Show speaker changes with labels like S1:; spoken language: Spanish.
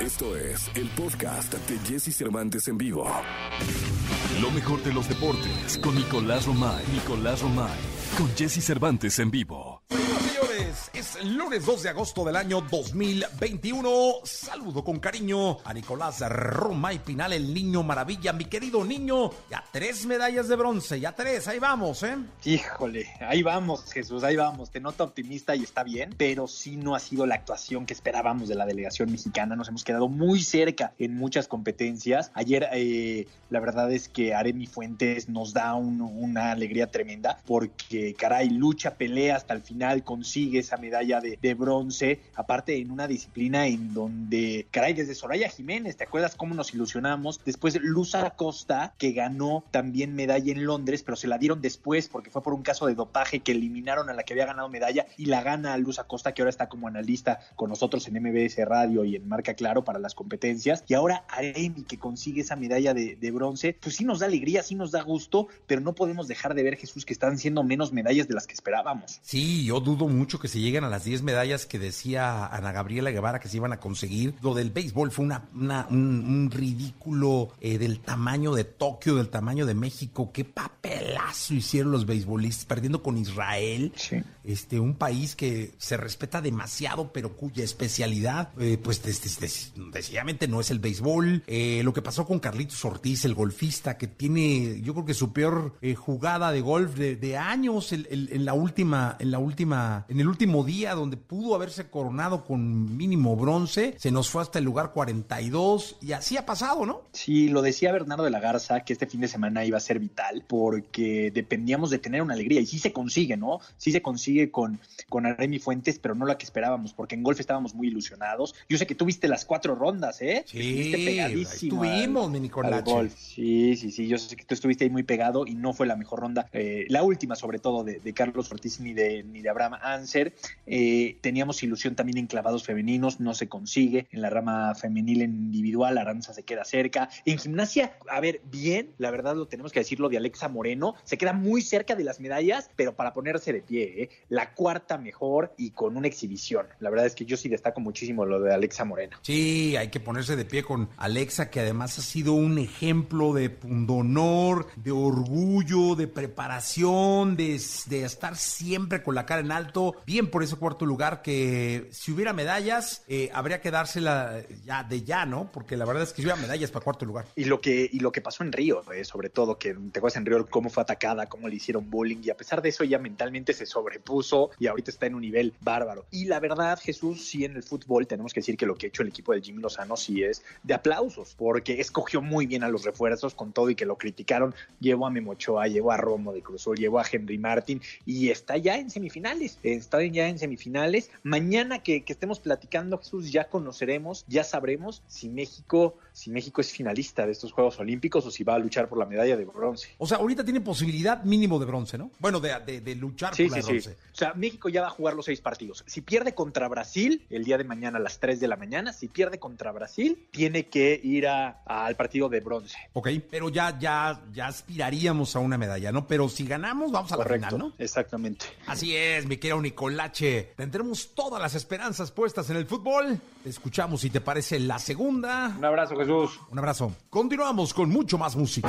S1: Esto es el podcast de Jesse Cervantes en vivo.
S2: Lo mejor de los deportes con Nicolás Romay. Nicolás Romay. Con Jesse Cervantes en vivo.
S3: Y lunes 2 de agosto del año 2021. Saludo con cariño a Nicolás Romay Pinal, el niño maravilla. Mi querido niño, ya tres medallas de bronce, ya tres, ahí vamos, ¿eh?
S4: Híjole, ahí vamos, Jesús, ahí vamos. Te noto optimista y está bien, pero sí no ha sido la actuación que esperábamos de la delegación mexicana. Nos hemos quedado muy cerca en muchas competencias. Ayer, eh, la verdad es que Aremi Fuentes nos da un- una alegría tremenda porque, caray, lucha, pelea hasta el final, consigue esa medalla de, de bronce. Aparte, en una disciplina en donde, caray, desde Soraya Jiménez, ¿te acuerdas cómo nos ilusionamos? Después, Luz Acosta, que ganó también medalla en Londres, pero se la dieron después porque fue por un caso de dopaje que eliminaron a la que había ganado medalla y la gana Luz Acosta, que ahora está como analista con nosotros en MBS Radio y en Marca Claro para las competencias. Y ahora Aremi, que consigue esa medalla de, de bronce, pues sí nos da alegría, sí nos da gusto, pero no podemos dejar de ver, Jesús, que están siendo menos medallas de las que esperábamos.
S3: Sí, yo dudo mucho que se a las 10 medallas que decía Ana Gabriela Guevara que se iban a conseguir. Lo del béisbol fue una, un, ridículo eh, del tamaño de Tokio, del tamaño de México. Qué papelazo hicieron los beisbolistas perdiendo con Israel.
S4: Sí.
S3: Este, un país que se respeta demasiado, pero cuya especialidad, eh, pues decididamente no es el béisbol. Eh, lo que pasó con Carlitos Ortiz, el golfista, que tiene, yo creo que su peor eh, jugada de golf de, de años el- el- en la última, en la última, en el último día donde pudo haberse coronado con mínimo bronce, se nos fue hasta el lugar 42 y así ha pasado, ¿no?
S4: Sí, lo decía Bernardo de la Garza, que este fin de semana iba a ser vital porque dependíamos de tener una alegría y sí se consigue, ¿no? Sí se consigue con, con Aremi Fuentes, pero no la que esperábamos, porque en golf estábamos muy ilusionados. Yo sé que tú viste las cuatro rondas, ¿eh? Estuviste pegadísimo
S3: mi
S4: golf. Sí, sí, sí, yo sé que tú estuviste ahí muy pegado y no fue la mejor ronda, eh, la última sobre todo de, de Carlos Ortiz ni de, ni de Abraham Anser. Eh, teníamos ilusión también en clavados femeninos, no se consigue. En la rama femenil en individual, Aranza se queda cerca. En gimnasia, a ver, bien, la verdad lo tenemos que decirlo de Alexa Moreno, se queda muy cerca de las medallas, pero para ponerse de pie, ¿eh? la cuarta mejor y con una exhibición. La verdad es que yo sí destaco muchísimo lo de Alexa Moreno.
S3: Sí, hay que ponerse de pie con Alexa, que además ha sido un ejemplo de pundonor, de orgullo, de preparación, de, de estar siempre con la cara en alto. Bien por ese cuarto lugar, que si hubiera medallas, eh, habría que dársela ya de ya, ¿no? Porque la verdad es que si hubiera medallas para cuarto lugar.
S4: Y lo que, y lo que pasó en Río, eh, sobre todo, que te acuerdas en Río cómo fue atacada, cómo le hicieron bullying, y a pesar de eso ella mentalmente se sobrepuso y ahorita está en un nivel bárbaro. Y la verdad, Jesús, sí en el fútbol tenemos que decir que lo que ha hecho el equipo del Jimmy Lozano sí es de aplausos, porque escogió muy bien a los refuerzos con todo y que lo criticaron. Llevó a Memochoa, llevó a Romo de Cruzul, llevó a Henry Martin y está ya en semifinales, está ya en semifinales. Mañana que, que estemos platicando, Jesús, ya conoceremos, ya sabremos si México, si México es finalista de estos Juegos Olímpicos o si va a luchar por la medalla de bronce.
S3: O sea, ahorita tiene posibilidad mínimo de bronce, ¿no? Bueno, de, de- de luchar
S4: Sí,
S3: por la
S4: sí,
S3: bronce.
S4: sí. O sea, México ya va a jugar los seis partidos. Si pierde contra Brasil el día de mañana a las 3 de la mañana, si pierde contra Brasil, tiene que ir a- al partido de bronce.
S3: Ok, pero ya, ya, ya aspiraríamos a una medalla, ¿no? Pero si ganamos, vamos a la final, ¿no?
S4: exactamente.
S3: Así es, mi querido Nicolache. Tendremos todas las esperanzas puestas en el fútbol. Te escuchamos si te parece la segunda.
S4: Un abrazo, Jesús.
S3: Un abrazo. Continuamos con mucho más música.